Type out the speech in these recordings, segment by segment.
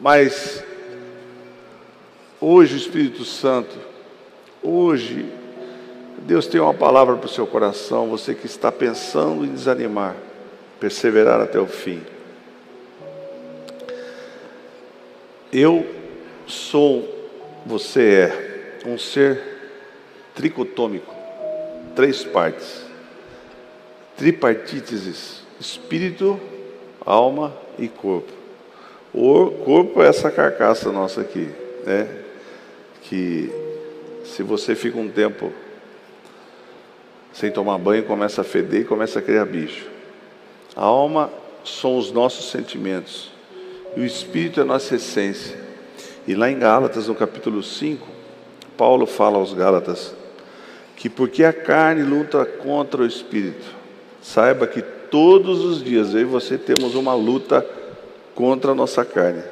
Mas hoje o Espírito Santo, hoje Deus tem uma palavra para o seu coração, você que está pensando em desanimar, perseverar até o fim. Eu sou, você é um ser tricotômico, três partes, tripartíteses, espírito, alma e corpo. O corpo é essa carcaça nossa aqui, né? Que se você fica um tempo sem tomar banho, começa a feder e começa a criar bicho. A alma são os nossos sentimentos. E o espírito é a nossa essência. E lá em Gálatas, no capítulo 5, Paulo fala aos Gálatas que porque a carne luta contra o espírito, saiba que todos os dias eu e você temos uma luta contra a nossa carne.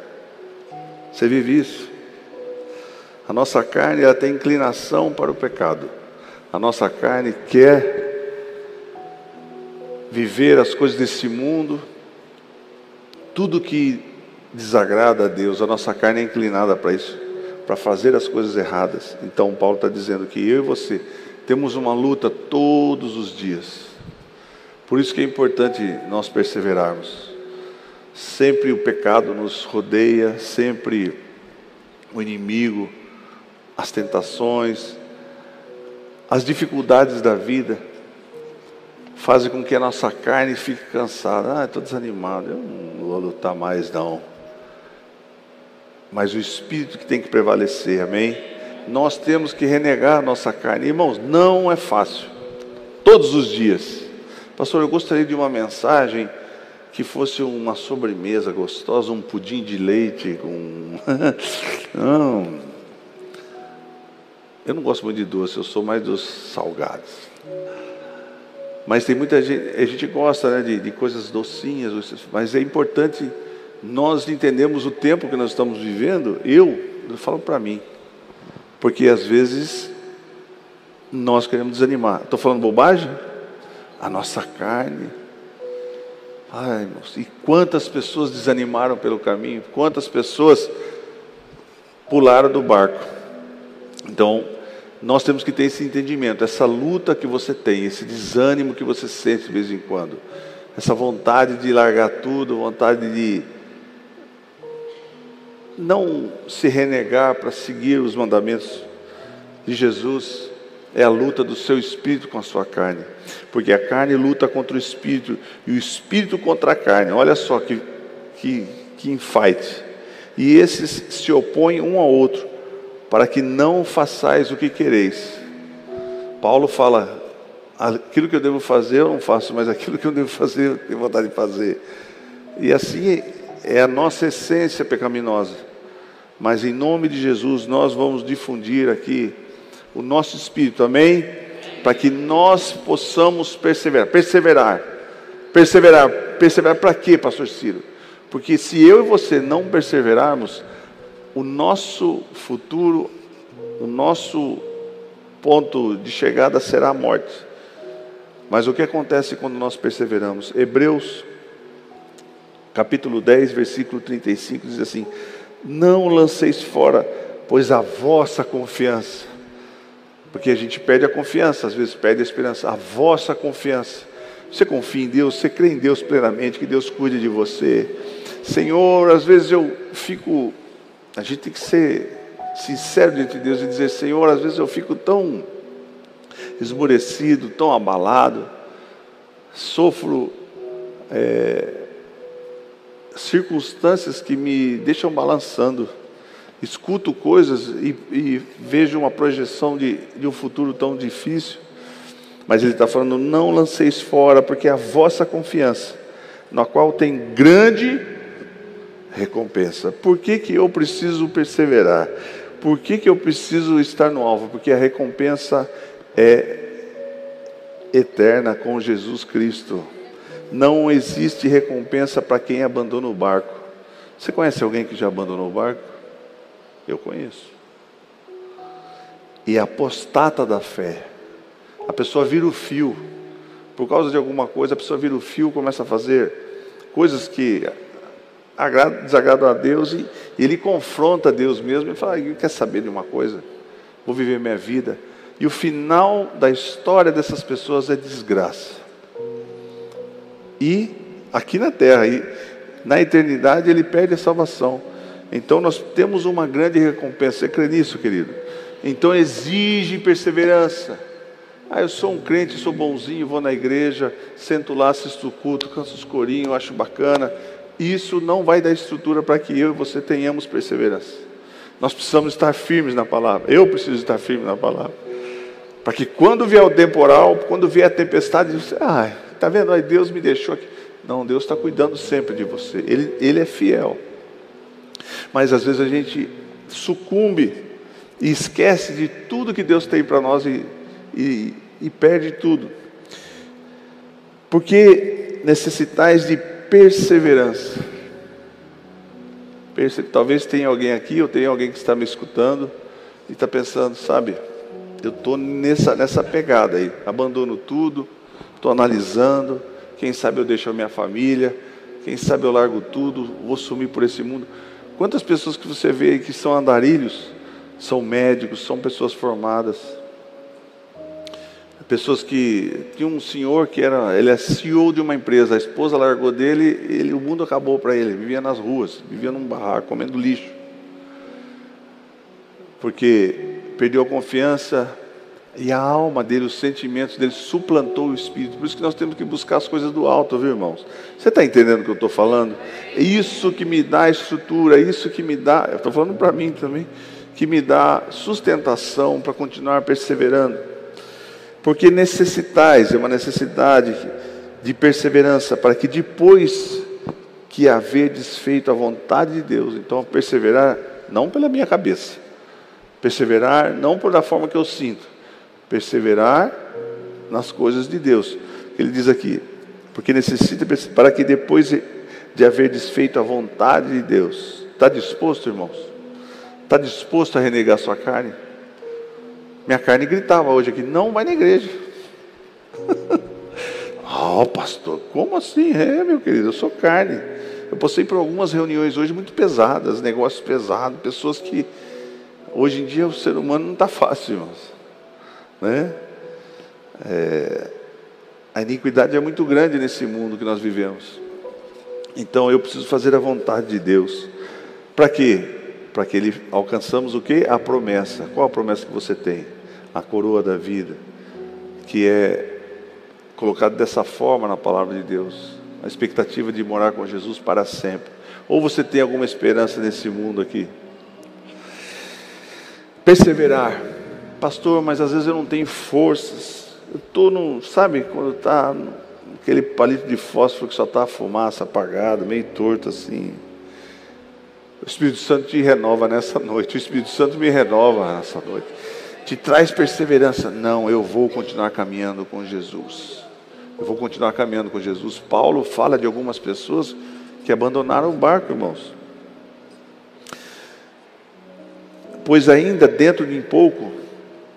Você vive isso? A nossa carne ela tem inclinação para o pecado. A nossa carne quer viver as coisas desse mundo, tudo que desagrada a Deus, a nossa carne é inclinada para isso, para fazer as coisas erradas. Então, Paulo está dizendo que eu e você temos uma luta todos os dias. Por isso que é importante nós perseverarmos. Sempre o pecado nos rodeia, sempre o inimigo, as tentações, as dificuldades da vida fazem com que a nossa carne fique cansada. Ah, estou desanimado, eu não vou lutar mais não. Mas o Espírito que tem que prevalecer, amém? Nós temos que renegar a nossa carne. Irmãos, não é fácil. Todos os dias. Pastor, eu gostaria de uma mensagem que fosse uma sobremesa gostosa, um pudim de leite com. não. Eu não gosto muito de doce, eu sou mais dos salgados. Mas tem muita gente, a gente gosta né, de, de coisas docinhas, mas é importante nós entendermos o tempo que nós estamos vivendo. Eu, eu falo para mim, porque às vezes nós queremos desanimar. Estou falando bobagem? A nossa carne. Ai, irmãos, e quantas pessoas desanimaram pelo caminho? Quantas pessoas pularam do barco? Então, nós temos que ter esse entendimento, essa luta que você tem, esse desânimo que você sente de vez em quando, essa vontade de largar tudo, vontade de não se renegar para seguir os mandamentos de Jesus, é a luta do seu espírito com a sua carne, porque a carne luta contra o espírito e o espírito contra a carne. Olha só que, que, que infight. E esses se opõem um ao outro para que não façais o que quereis. Paulo fala: aquilo que eu devo fazer eu não faço, mas aquilo que eu devo fazer eu tenho vontade de fazer. E assim é a nossa essência pecaminosa. Mas em nome de Jesus nós vamos difundir aqui o nosso espírito, amém? Para que nós possamos perseverar. Perseverar. Perseverar. Perseverar para quê, pastor Ciro? Porque se eu e você não perseverarmos, o nosso futuro, o nosso ponto de chegada será a morte. Mas o que acontece quando nós perseveramos? Hebreus, capítulo 10, versículo 35, diz assim: Não lanceis fora, pois a vossa confiança, porque a gente perde a confiança, às vezes perde a esperança, a vossa confiança. Você confia em Deus, você crê em Deus plenamente, que Deus cuide de você. Senhor, às vezes eu fico a gente tem que ser sincero diante de Deus e dizer: Senhor, às vezes eu fico tão esmurecido, tão abalado, sofro é, circunstâncias que me deixam balançando, escuto coisas e, e vejo uma projeção de, de um futuro tão difícil. Mas ele está falando: não lanceis fora, porque é a vossa confiança, na qual tem grande recompensa. Por que, que eu preciso perseverar? Por que, que eu preciso estar no alvo? Porque a recompensa é eterna com Jesus Cristo. Não existe recompensa para quem abandona o barco. Você conhece alguém que já abandonou o barco? Eu conheço. E apostata da fé. A pessoa vira o fio. Por causa de alguma coisa, a pessoa vira o fio, começa a fazer coisas que desagradam a Deus e, ele confronta Deus mesmo e fala: quer saber de uma coisa? Vou viver minha vida. E o final da história dessas pessoas é desgraça. E aqui na terra, e na eternidade, ele perde a salvação. Então nós temos uma grande recompensa. Você crê nisso, querido? Então exige perseverança. Ah, eu sou um crente, sou bonzinho, vou na igreja, sento lá, assisto o culto, canso os corinhos, acho bacana. Isso não vai dar estrutura para que eu e você tenhamos perseverança. Nós precisamos estar firmes na palavra. Eu preciso estar firme na palavra. Para que quando vier o temporal, quando vier a tempestade, você, ah, está vendo? Aí Deus me deixou aqui. Não, Deus está cuidando sempre de você. Ele, ele é fiel. Mas às vezes a gente sucumbe e esquece de tudo que Deus tem para nós e, e, e perde tudo. Porque necessitais de perseverança. Perce... Talvez tenha alguém aqui, ou tenha alguém que está me escutando e está pensando, sabe, eu estou nessa, nessa pegada aí, abandono tudo, estou analisando, quem sabe eu deixo a minha família, quem sabe eu largo tudo, vou sumir por esse mundo. Quantas pessoas que você vê que são andarilhos, são médicos, são pessoas formadas, pessoas que tinha um senhor que era, ele é CEO de uma empresa, a esposa largou dele, ele, o mundo acabou para ele, vivia nas ruas, vivia num barraco, comendo lixo, porque perdeu a confiança e a alma dele, os sentimentos dele suplantou o espírito. Por isso que nós temos que buscar as coisas do alto, viu, irmãos? Você está entendendo o que eu estou falando? É isso que me dá estrutura, é isso que me dá, eu estou falando para mim também, que me dá sustentação para continuar perseverando. Porque necessitais, é uma necessidade de perseverança, para que depois que haver desfeito a vontade de Deus, então perseverar não pela minha cabeça, perseverar não por da forma que eu sinto, perseverar nas coisas de Deus. Ele diz aqui, porque necessita para que depois de haver desfeito a vontade de Deus, está disposto, irmãos? Está disposto a renegar sua carne? Minha carne gritava hoje aqui: não vai na igreja. oh, pastor, como assim? É, meu querido, eu sou carne. Eu passei por algumas reuniões hoje muito pesadas, negócios pesados, pessoas que hoje em dia o ser humano não está fácil, irmãos. Né? É, a iniquidade é muito grande nesse mundo que nós vivemos. Então eu preciso fazer a vontade de Deus. Para quê? Para que ele alcançamos o que? A promessa. Qual a promessa que você tem? a coroa da vida, que é colocado dessa forma na palavra de Deus, a expectativa de morar com Jesus para sempre. Ou você tem alguma esperança nesse mundo aqui? Perseverar, pastor, mas às vezes eu não tenho forças. Eu estou no, sabe, quando está aquele palito de fósforo que só está a fumaça apagada, meio torto assim. O Espírito Santo te renova nessa noite. O Espírito Santo me renova nessa noite te traz perseverança. Não, eu vou continuar caminhando com Jesus. Eu vou continuar caminhando com Jesus. Paulo fala de algumas pessoas que abandonaram o barco, irmãos. Pois ainda dentro de pouco,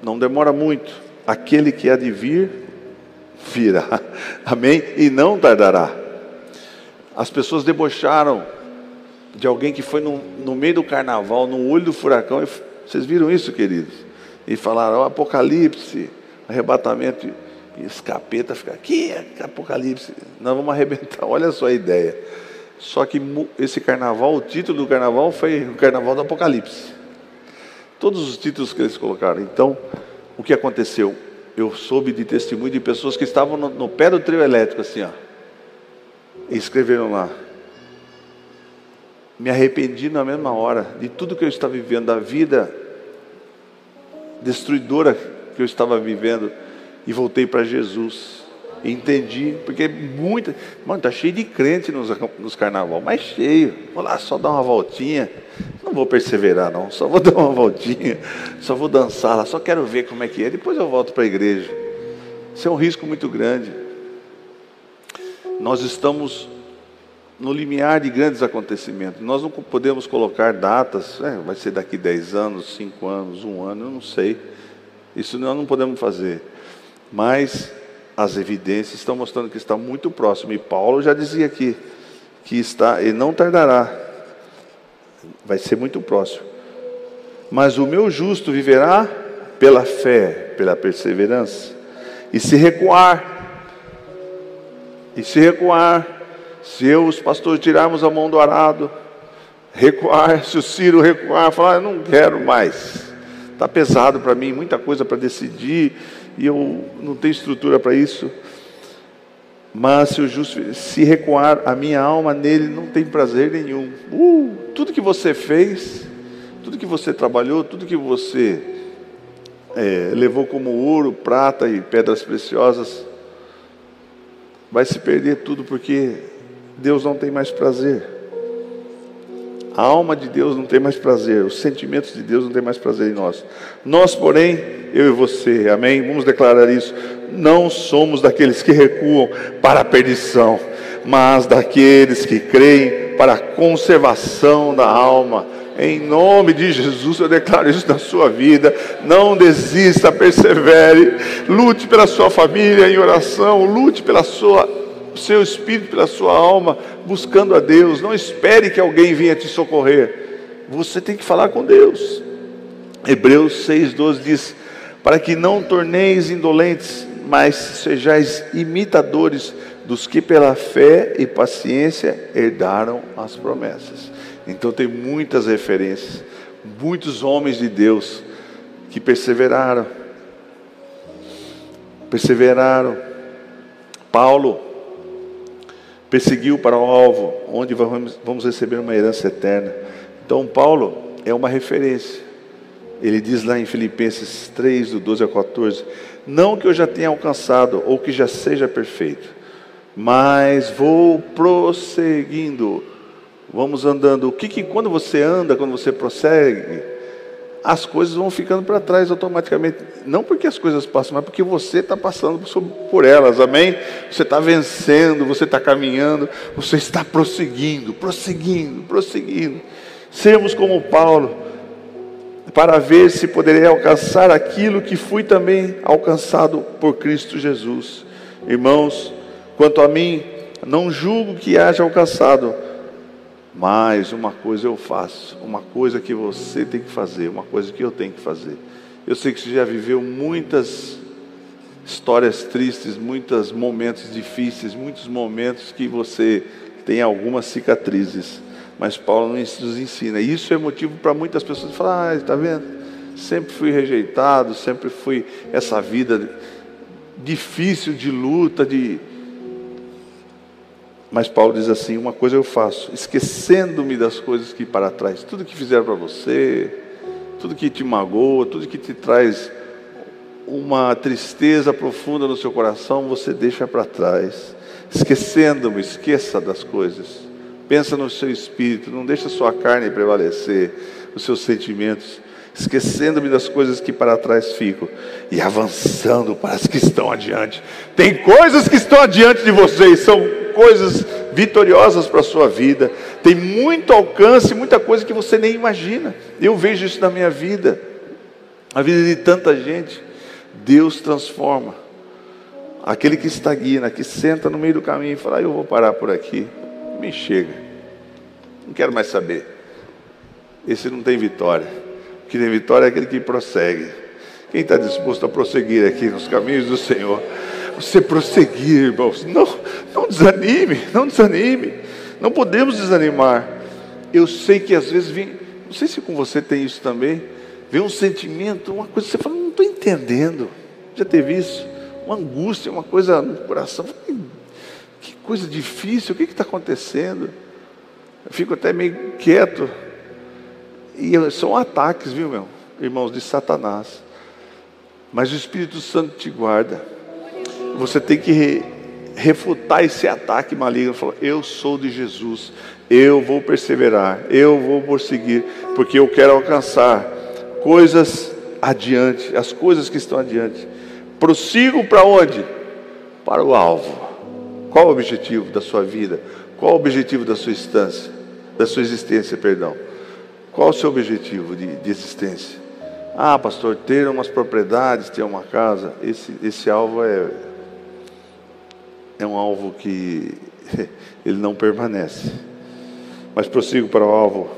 não demora muito, aquele que há de vir, virá. Amém? E não tardará. As pessoas debocharam de alguém que foi no, no meio do carnaval, no olho do furacão. Vocês viram isso, queridos? e falaram: Apocalipse, arrebatamento e escapeta fica aqui, Apocalipse. Nós vamos arrebentar. Olha só a ideia. Só que esse carnaval, o título do carnaval foi o Carnaval do Apocalipse. Todos os títulos que eles colocaram. Então, o que aconteceu? Eu soube de testemunho de pessoas que estavam no, no pé do trio elétrico, assim, ó, e escreveram lá. Me arrependi na mesma hora de tudo que eu estava vivendo, da vida destruidora que eu estava vivendo e voltei para Jesus. Entendi, porque muita. Mano, tá cheio de crente nos, nos carnaval, mas cheio. Vou lá só dar uma voltinha. Não vou perseverar, não. Só vou dar uma voltinha. Só vou dançar lá. Só quero ver como é que é. Depois eu volto para a igreja. Isso é um risco muito grande. Nós estamos no limiar de grandes acontecimentos. Nós não podemos colocar datas, é, vai ser daqui 10 anos, 5 anos, um ano, eu não sei. Isso nós não podemos fazer. Mas as evidências estão mostrando que está muito próximo. E Paulo já dizia aqui que está, e não tardará, vai ser muito próximo. Mas o meu justo viverá pela fé, pela perseverança. E se recuar, e se recuar, se eu, os pastores, tirarmos a mão do arado, recuar, se o Ciro recuar, falar, eu não quero mais, está pesado para mim, muita coisa para decidir, e eu não tenho estrutura para isso. Mas se justo se recuar, a minha alma nele não tem prazer nenhum. Uh, tudo que você fez, tudo que você trabalhou, tudo que você é, levou como ouro, prata e pedras preciosas, vai se perder tudo porque Deus não tem mais prazer. A alma de Deus não tem mais prazer, os sentimentos de Deus não tem mais prazer em nós. Nós, porém, eu e você, amém? Vamos declarar isso. Não somos daqueles que recuam para a perdição, mas daqueles que creem para a conservação da alma. Em nome de Jesus, eu declaro isso na sua vida. Não desista, persevere. Lute pela sua família em oração. Lute pela sua seu espírito, pela sua alma, buscando a Deus. Não espere que alguém venha te socorrer. Você tem que falar com Deus. Hebreus 6,12 diz: Para que não torneis indolentes, mas sejais imitadores dos que pela fé e paciência herdaram as promessas. Então tem muitas referências, muitos homens de Deus que perseveraram. Perseveraram. Paulo perseguiu para o alvo, onde vamos receber uma herança eterna. Então Paulo é uma referência. Ele diz lá em Filipenses 3, do 12 a 14: Não que eu já tenha alcançado ou que já seja perfeito, mas vou prosseguindo vamos andando. O que, que quando você anda, quando você prossegue, as coisas vão ficando para trás automaticamente. Não porque as coisas passam, mas porque você está passando por elas, amém? Você está vencendo, você está caminhando, você está prosseguindo, prosseguindo, prosseguindo. Sermos como Paulo, para ver se poderei alcançar aquilo que fui também alcançado por Cristo Jesus. Irmãos, quanto a mim, não julgo que haja alcançado mas uma coisa eu faço, uma coisa que você tem que fazer, uma coisa que eu tenho que fazer. Eu sei que você já viveu muitas histórias tristes, muitos momentos difíceis, muitos momentos que você tem algumas cicatrizes. Mas Paulo nos ensina. E isso é motivo para muitas pessoas falar: ah, está vendo? Sempre fui rejeitado, sempre fui essa vida difícil de luta, de, mas Paulo diz assim: uma coisa eu faço, esquecendo-me das coisas que para trás, tudo que fizeram para você, tudo que te magoa, tudo que te traz uma tristeza profunda no seu coração, você deixa para trás. Esquecendo-me, esqueça das coisas. Pensa no seu espírito, não deixa sua carne prevalecer, os seus sentimentos esquecendo-me das coisas que para trás ficam e avançando para as que estão adiante. Tem coisas que estão adiante de vocês, são coisas vitoriosas para a sua vida. Tem muito alcance, muita coisa que você nem imagina. Eu vejo isso na minha vida, a vida de tanta gente. Deus transforma. Aquele que estagna, que senta no meio do caminho e fala: ah, Eu vou parar por aqui, me chega, não quero mais saber. Esse não tem vitória que tem vitória é aquele que prossegue. Quem está disposto a prosseguir aqui nos caminhos do Senhor? Você prosseguir, irmãos. Não, não desanime, não desanime. Não podemos desanimar. Eu sei que às vezes vem, não sei se com você tem isso também, vem um sentimento, uma coisa que você fala, não estou entendendo. Já teve isso? Uma angústia, uma coisa no coração. Que coisa difícil, o que está acontecendo? Eu fico até meio quieto e são ataques, viu, meu? Irmãos, de Satanás. Mas o Espírito Santo te guarda. Você tem que refutar esse ataque maligno. Falar, eu sou de Jesus. Eu vou perseverar. Eu vou prosseguir. Porque eu quero alcançar coisas adiante. As coisas que estão adiante. Prossigo para onde? Para o alvo. Qual o objetivo da sua vida? Qual o objetivo da sua instância? Da sua existência, perdão. Qual o seu objetivo de, de existência? Ah, pastor, ter umas propriedades, ter uma casa. Esse, esse alvo é, é um alvo que ele não permanece. Mas prossigo para o alvo,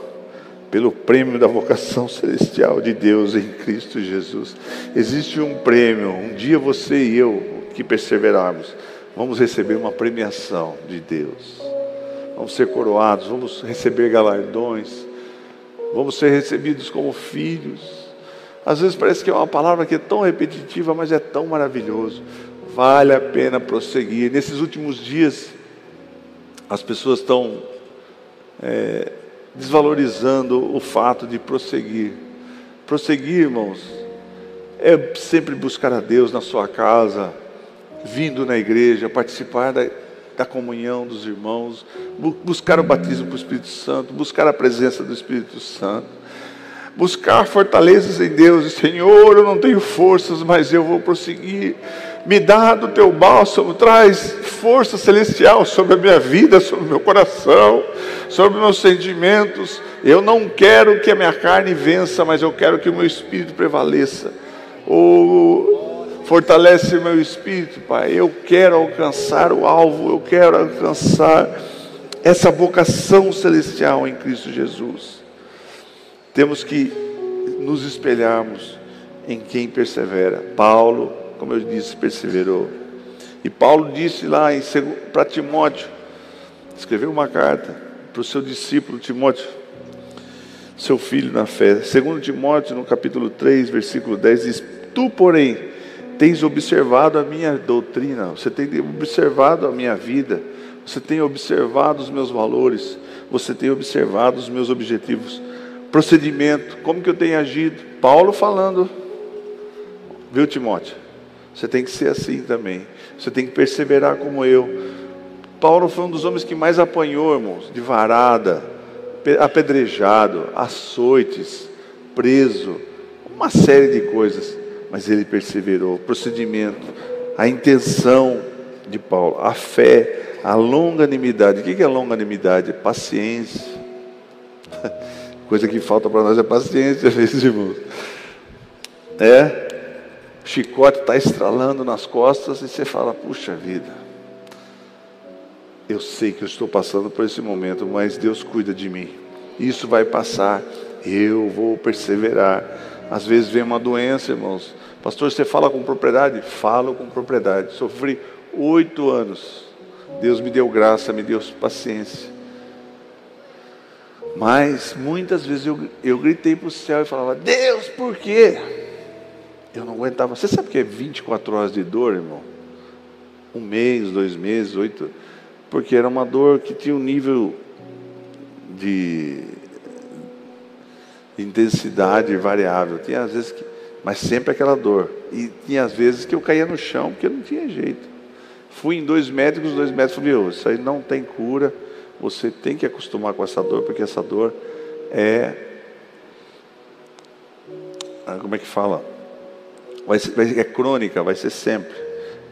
pelo prêmio da vocação celestial de Deus em Cristo Jesus. Existe um prêmio, um dia você e eu que perseverarmos, vamos receber uma premiação de Deus. Vamos ser coroados, vamos receber galardões, vamos ser recebidos como filhos. Às vezes parece que é uma palavra que é tão repetitiva, mas é tão maravilhoso. Vale a pena prosseguir. Nesses últimos dias, as pessoas estão é, desvalorizando o fato de prosseguir. Prosseguir, irmãos, é sempre buscar a Deus na sua casa, vindo na igreja, participar da, da comunhão dos irmãos, buscar o batismo com o Espírito Santo, buscar a presença do Espírito Santo, buscar fortalezas em Deus. Senhor, eu não tenho forças, mas eu vou prosseguir. Me dá do teu bálsamo, traz força celestial sobre a minha vida, sobre o meu coração, sobre meus sentimentos. Eu não quero que a minha carne vença, mas eu quero que o meu espírito prevaleça. Oh, Fortalece meu espírito, Pai. Eu quero alcançar o alvo, eu quero alcançar essa vocação celestial em Cristo Jesus. Temos que nos espelharmos em quem persevera. Paulo, como eu disse, perseverou. E Paulo disse lá para Timóteo, escreveu uma carta para o seu discípulo Timóteo, seu filho na fé. Segundo Timóteo, no capítulo 3, versículo 10, diz: Tu, porém, tens observado a minha doutrina, você tem observado a minha vida, você tem observado os meus valores, você tem observado os meus objetivos, procedimento, como que eu tenho agido. Paulo falando, viu Timóteo? Você tem que ser assim também, você tem que perseverar como eu. Paulo foi um dos homens que mais apanhou, irmãos, de varada, apedrejado, açoites, preso, uma série de coisas mas ele perseverou. O procedimento, a intenção de Paulo, a fé, a longanimidade. O que é longanimidade? Paciência. Coisa que falta para nós é paciência, meus irmãos. É, chicote está estralando nas costas e você fala: puxa vida, eu sei que eu estou passando por esse momento, mas Deus cuida de mim. Isso vai passar, eu vou perseverar. Às vezes vem uma doença, irmãos, Pastor, você fala com propriedade? Falo com propriedade. Sofri oito anos. Deus me deu graça, me deu paciência. Mas muitas vezes eu, eu gritei para o céu e falava: Deus, por quê? Eu não aguentava. Você sabe o que é 24 horas de dor, irmão? Um mês, dois meses, oito. Porque era uma dor que tinha um nível de intensidade variável. Tinha às vezes que mas sempre aquela dor. E tinha às vezes que eu caía no chão porque não tinha jeito. Fui em dois médicos, os dois médicos falaram: isso aí não tem cura, você tem que acostumar com essa dor, porque essa dor é. Ah, como é que fala? Vai ser, vai, é crônica, vai ser sempre.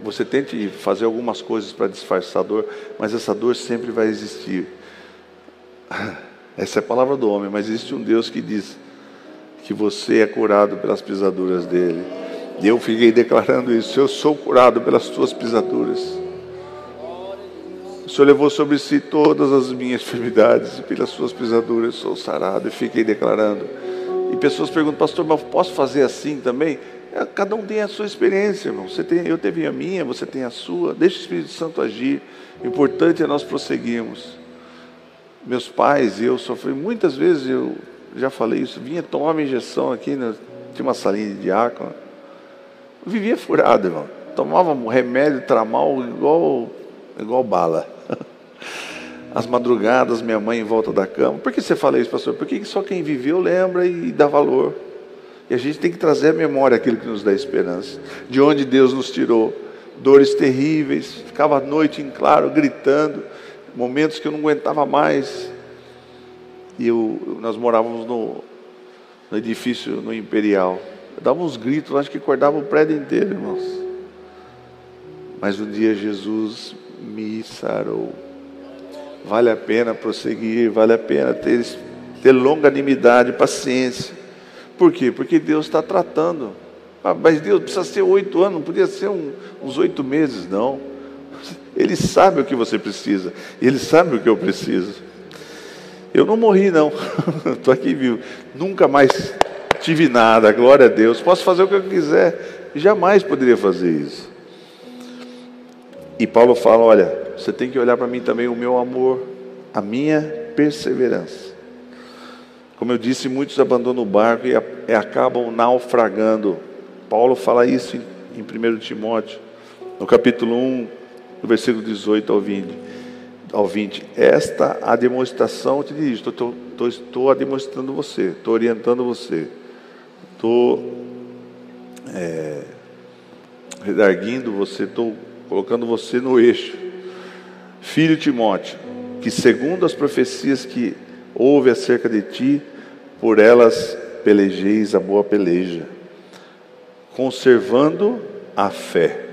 Você tente fazer algumas coisas para disfarçar a dor, mas essa dor sempre vai existir. Essa é a palavra do homem, mas existe um Deus que diz: que você é curado pelas pisaduras dele. E eu fiquei declarando isso: eu sou curado pelas tuas pisaduras. O Senhor levou sobre si todas as minhas enfermidades, e pelas suas pisaduras sou sarado. E fiquei declarando. E pessoas perguntam, pastor, mas posso fazer assim também? É, cada um tem a sua experiência, irmão. Você tem, eu teve a minha, você tem a sua. Deixa o Espírito Santo agir. O importante é nós prosseguirmos. Meus pais e eu sofri muitas vezes, eu já falei isso, vinha tomar uma injeção aqui, né? tinha uma salinha de diácono. Vivia furado, irmão. Tomava um remédio tramal igual, igual bala. As madrugadas, minha mãe em volta da cama. Por que você fala isso, pastor? Porque só quem viveu lembra e dá valor. E a gente tem que trazer à memória aquilo que nos dá esperança. De onde Deus nos tirou. Dores terríveis. Ficava à noite em claro, gritando. Momentos que eu não aguentava mais. E eu, nós morávamos no, no edifício, no Imperial. Eu dava uns gritos, acho que acordava o prédio inteiro, irmãos. Mas um dia Jesus me sarou. Vale a pena prosseguir, vale a pena ter, ter longanimidade, paciência. Por quê? Porque Deus está tratando. Ah, mas Deus precisa ser oito anos, não podia ser um, uns oito meses, não. Ele sabe o que você precisa. Ele sabe o que eu preciso. Eu não morri, não. Estou aqui vivo. Nunca mais tive nada, glória a Deus. Posso fazer o que eu quiser. Jamais poderia fazer isso. E Paulo fala: olha, você tem que olhar para mim também o meu amor, a minha perseverança. Como eu disse, muitos abandonam o barco e, e acabam naufragando. Paulo fala isso em, em 1 Timóteo, no capítulo 1, no versículo 18 ao 20. Ao 20. Esta a demonstração, te dirijo, estou, estou, estou demonstrando você, estou orientando você, estou é, redarguindo você, estou colocando você no eixo. Filho Timóteo, que segundo as profecias que houve acerca de ti, por elas pelejeis a boa peleja, conservando a fé.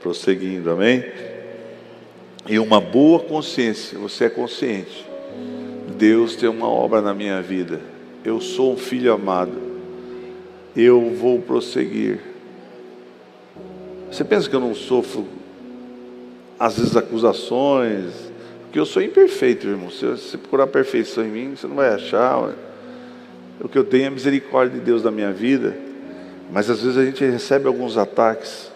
Prosseguindo, amém? E uma boa consciência, você é consciente. Deus tem uma obra na minha vida. Eu sou um filho amado. Eu vou prosseguir você pensa que eu não sofro, às vezes, acusações? Porque eu sou imperfeito, irmão. Se você procurar perfeição em mim, você não vai achar. O que eu tenho é a misericórdia de Deus na minha vida. Mas às vezes a gente recebe alguns ataques.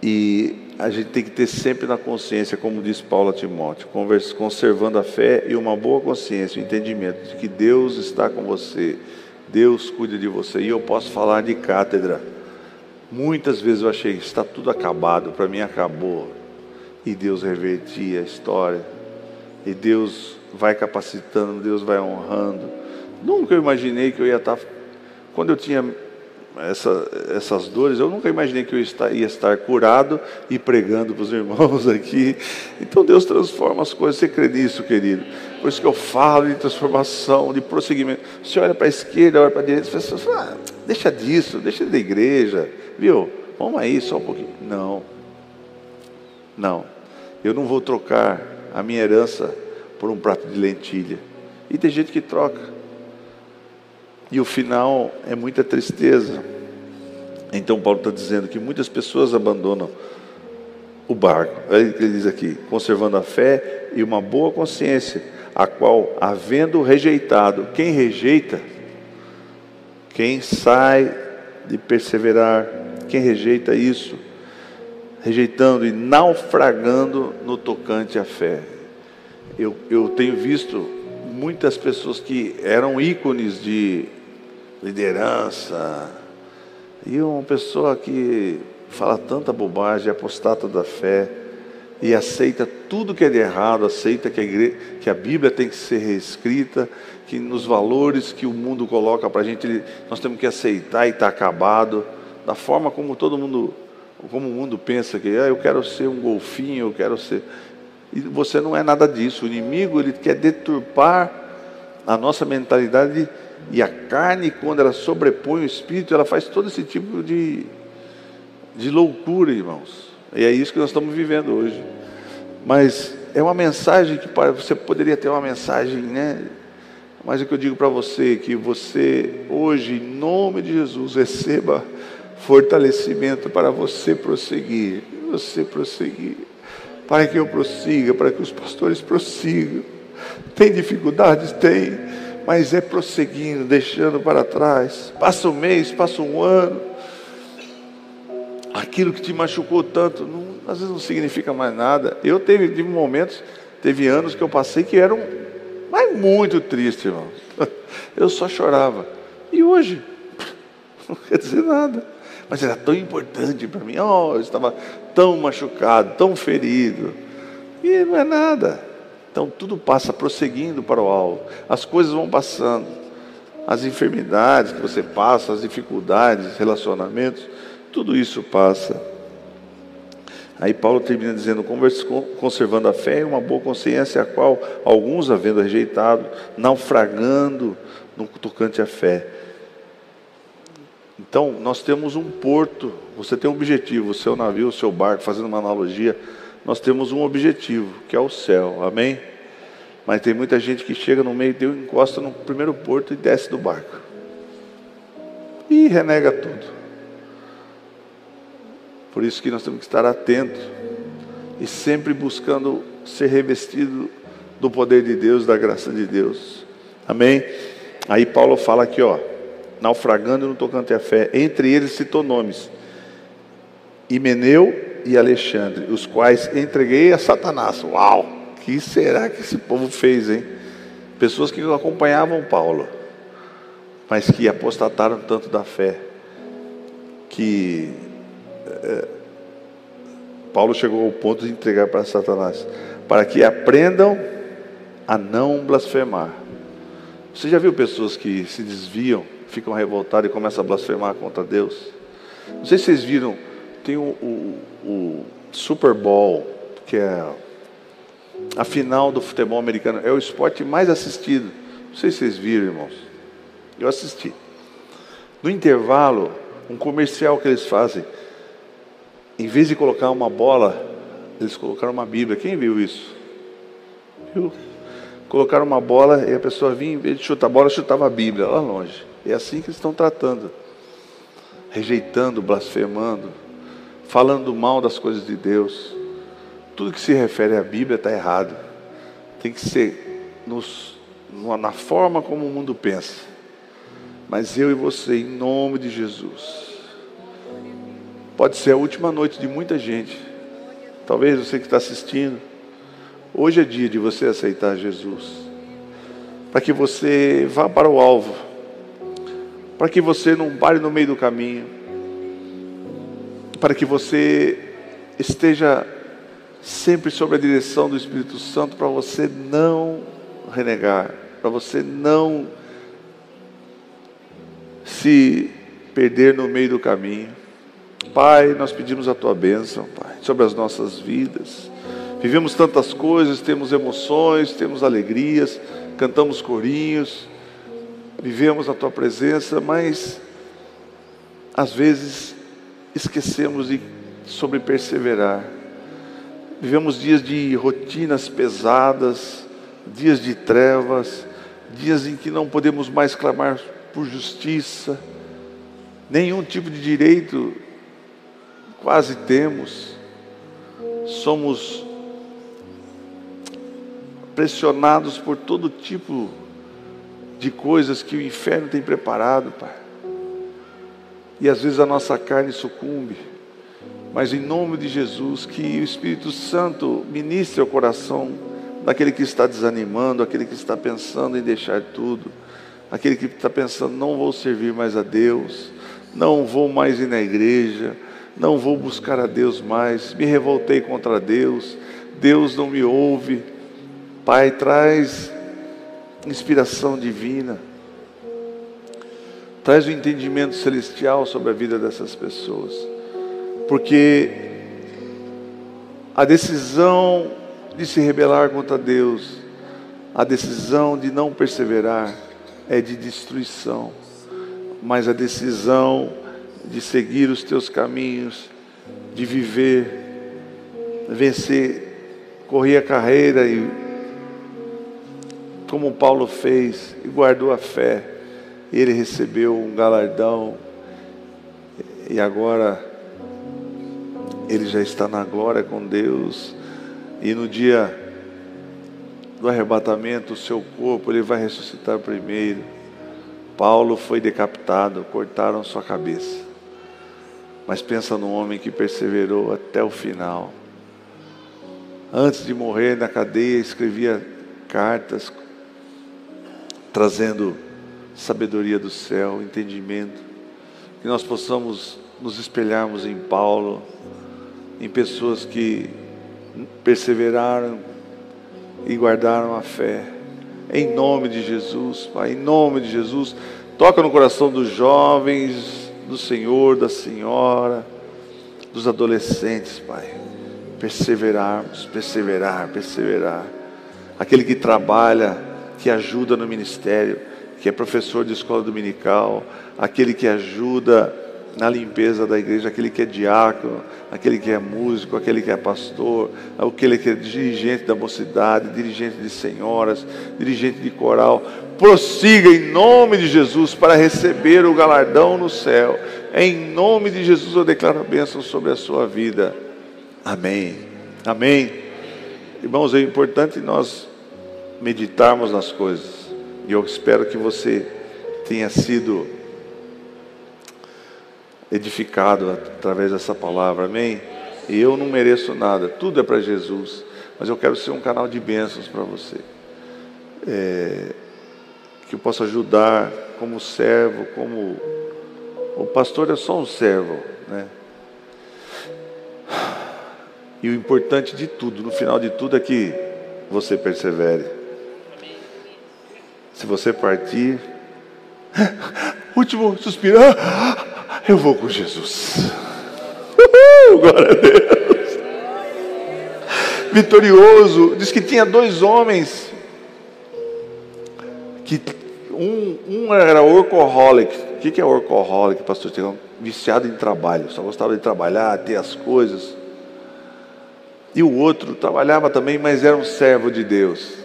E a gente tem que ter sempre na consciência, como diz Paulo a Timóteo, conservando a fé e uma boa consciência, o entendimento de que Deus está com você, Deus cuida de você. E eu posso falar de cátedra. Muitas vezes eu achei, está tudo acabado, para mim acabou. E Deus revertia a história. E Deus vai capacitando, Deus vai honrando. Nunca imaginei que eu ia estar. Quando eu tinha essa, essas dores, eu nunca imaginei que eu ia estar curado e pregando para os irmãos aqui. Então Deus transforma as coisas. Você crê nisso, querido? Por isso que eu falo de transformação, de prosseguimento. Você olha para a esquerda, olha para a direita, você fala, ah, deixa disso, deixa da igreja viu? Vamos aí só um pouquinho. Não, não, eu não vou trocar a minha herança por um prato de lentilha. E tem gente que troca. E o final é muita tristeza. Então Paulo está dizendo que muitas pessoas abandonam o barco. Ele diz aqui, conservando a fé e uma boa consciência, a qual, havendo rejeitado, quem rejeita, quem sai de perseverar, quem rejeita isso, rejeitando e naufragando no tocante à fé. Eu, eu tenho visto muitas pessoas que eram ícones de liderança, e uma pessoa que fala tanta bobagem, apostata da fé, e aceita tudo que é de errado, aceita que a, que a Bíblia tem que ser reescrita, que nos valores que o mundo coloca para a gente, nós temos que aceitar e está acabado da forma como todo mundo, como o mundo pensa que ah, eu quero ser um golfinho, eu quero ser. E você não é nada disso. O inimigo ele quer deturpar a nossa mentalidade e a carne, quando ela sobrepõe o espírito, ela faz todo esse tipo de, de loucura, irmãos. E é isso que nós estamos vivendo hoje. Mas é uma mensagem que você poderia ter uma mensagem, né? Mas o que eu digo para você é que você hoje, em nome de Jesus, receba fortalecimento para você prosseguir, você prosseguir, para que eu prossiga, para que os pastores prossigam. Tem dificuldades? Tem, mas é prosseguindo, deixando para trás. Passa um mês, passa um ano. Aquilo que te machucou tanto, não, às vezes não significa mais nada. Eu teve, momentos, teve anos que eu passei que eram mas muito triste, irmãos. Eu só chorava. E hoje, não quer dizer nada mas era tão importante para mim. Oh, eu estava tão machucado, tão ferido. E não é nada. Então tudo passa prosseguindo para o alvo. As coisas vão passando. As enfermidades que você passa, as dificuldades, relacionamentos, tudo isso passa. Aí Paulo termina dizendo: conservando a fé e uma boa consciência, a qual alguns, havendo rejeitado, naufragando no tocante à fé. Então, nós temos um porto, você tem um objetivo, o seu navio, o seu barco, fazendo uma analogia, nós temos um objetivo, que é o céu, amém? Mas tem muita gente que chega no meio, deu, encosta no primeiro porto e desce do barco. E renega tudo. Por isso que nós temos que estar atentos e sempre buscando ser revestido do poder de Deus, da graça de Deus. Amém? Aí Paulo fala aqui, ó, naufragando no tocante à fé. Entre eles citou nomes: Himeneu e Alexandre, os quais entreguei a Satanás. Uau! Que será que esse povo fez, hein? Pessoas que acompanhavam Paulo, mas que apostataram tanto da fé, que é, Paulo chegou ao ponto de entregar para Satanás, para que aprendam a não blasfemar. Você já viu pessoas que se desviam, ficam revoltadas e começam a blasfemar contra Deus? Não sei se vocês viram, tem o, o, o Super Bowl, que é a final do futebol americano, é o esporte mais assistido. Não sei se vocês viram, irmãos. Eu assisti. No intervalo, um comercial que eles fazem, em vez de colocar uma bola, eles colocaram uma Bíblia. Quem viu isso? Viu? Colocaram uma bola e a pessoa vinha, em vez de chutar a bola, chutava a Bíblia lá longe. É assim que eles estão tratando. Rejeitando, blasfemando, falando mal das coisas de Deus. Tudo que se refere à Bíblia está errado. Tem que ser nos, na forma como o mundo pensa. Mas eu e você, em nome de Jesus. Pode ser a última noite de muita gente. Talvez você que está assistindo Hoje é dia de você aceitar Jesus, para que você vá para o alvo, para que você não pare no meio do caminho, para que você esteja sempre sob a direção do Espírito Santo, para você não renegar, para você não se perder no meio do caminho. Pai, nós pedimos a tua bênção, Pai, sobre as nossas vidas. Vivemos tantas coisas, temos emoções, temos alegrias, cantamos corinhos, vivemos a tua presença, mas às vezes esquecemos de sobre perseverar. Vivemos dias de rotinas pesadas, dias de trevas, dias em que não podemos mais clamar por justiça, nenhum tipo de direito quase temos. Somos pressionados por todo tipo de coisas que o inferno tem preparado, Pai. E às vezes a nossa carne sucumbe. Mas em nome de Jesus, que o Espírito Santo ministre ao coração daquele que está desanimando, aquele que está pensando em deixar tudo, aquele que está pensando, não vou servir mais a Deus, não vou mais ir na igreja, não vou buscar a Deus mais, me revoltei contra Deus, Deus não me ouve. Pai, traz inspiração divina, traz o um entendimento celestial sobre a vida dessas pessoas, porque a decisão de se rebelar contra Deus, a decisão de não perseverar é de destruição, mas a decisão de seguir os teus caminhos, de viver, vencer, correr a carreira e como Paulo fez e guardou a fé, ele recebeu um galardão e agora ele já está na glória com Deus e no dia do arrebatamento o seu corpo ele vai ressuscitar primeiro. Paulo foi decapitado, cortaram sua cabeça. Mas pensa no homem que perseverou até o final. Antes de morrer na cadeia, escrevia cartas trazendo sabedoria do céu, entendimento, que nós possamos nos espelharmos em Paulo, em pessoas que perseveraram e guardaram a fé. Em nome de Jesus, Pai, em nome de Jesus, toca no coração dos jovens, do Senhor, da Senhora, dos adolescentes, Pai. Perseverarmos, perseverar, perseverar. Aquele que trabalha que ajuda no ministério, que é professor de escola dominical, aquele que ajuda na limpeza da igreja, aquele que é diácono, aquele que é músico, aquele que é pastor, aquele que é dirigente da mocidade, dirigente de senhoras, dirigente de coral. Prossiga em nome de Jesus para receber o galardão no céu. Em nome de Jesus eu declaro a bênção sobre a sua vida. Amém. Amém. Irmãos, é importante nós meditarmos nas coisas. E eu espero que você tenha sido edificado através dessa palavra, amém? E eu não mereço nada, tudo é para Jesus, mas eu quero ser um canal de bênçãos para você, é, que eu possa ajudar como servo, como o pastor é só um servo, né? E o importante de tudo, no final de tudo, é que você persevere. Se você partir, último suspiro, eu vou com Jesus. Uhul, glória a Deus. Vitorioso, diz que tinha dois homens que um, um era workaholic. O que, é workaholic, pastor Tiagão? Viciado em trabalho, só gostava de trabalhar, ter as coisas. E o outro trabalhava também, mas era um servo de Deus.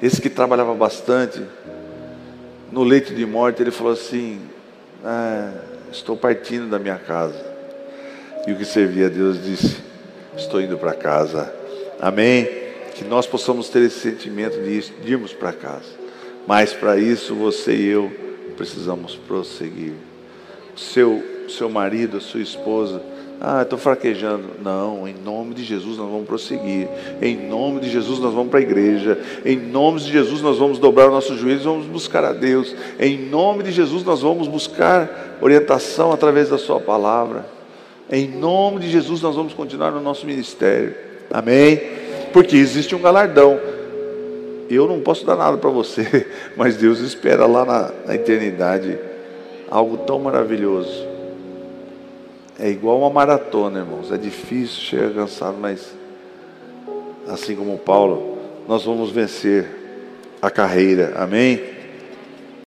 Esse que trabalhava bastante, no leito de morte, ele falou assim: ah, Estou partindo da minha casa. E o que servia a Deus disse: Estou indo para casa. Amém? Que nós possamos ter esse sentimento de, irmos para casa. Mas para isso você e eu precisamos prosseguir. Seu, seu marido, sua esposa ah, estou fraquejando. Não, em nome de Jesus nós vamos prosseguir. Em nome de Jesus nós vamos para a igreja. Em nome de Jesus nós vamos dobrar os nossos joelhos e vamos buscar a Deus. Em nome de Jesus nós vamos buscar orientação através da Sua palavra. Em nome de Jesus nós vamos continuar no nosso ministério. Amém? Porque existe um galardão. Eu não posso dar nada para você, mas Deus espera lá na, na eternidade algo tão maravilhoso é igual uma maratona, irmãos. É difícil, chega cansado, mas assim como Paulo, nós vamos vencer a carreira. Amém?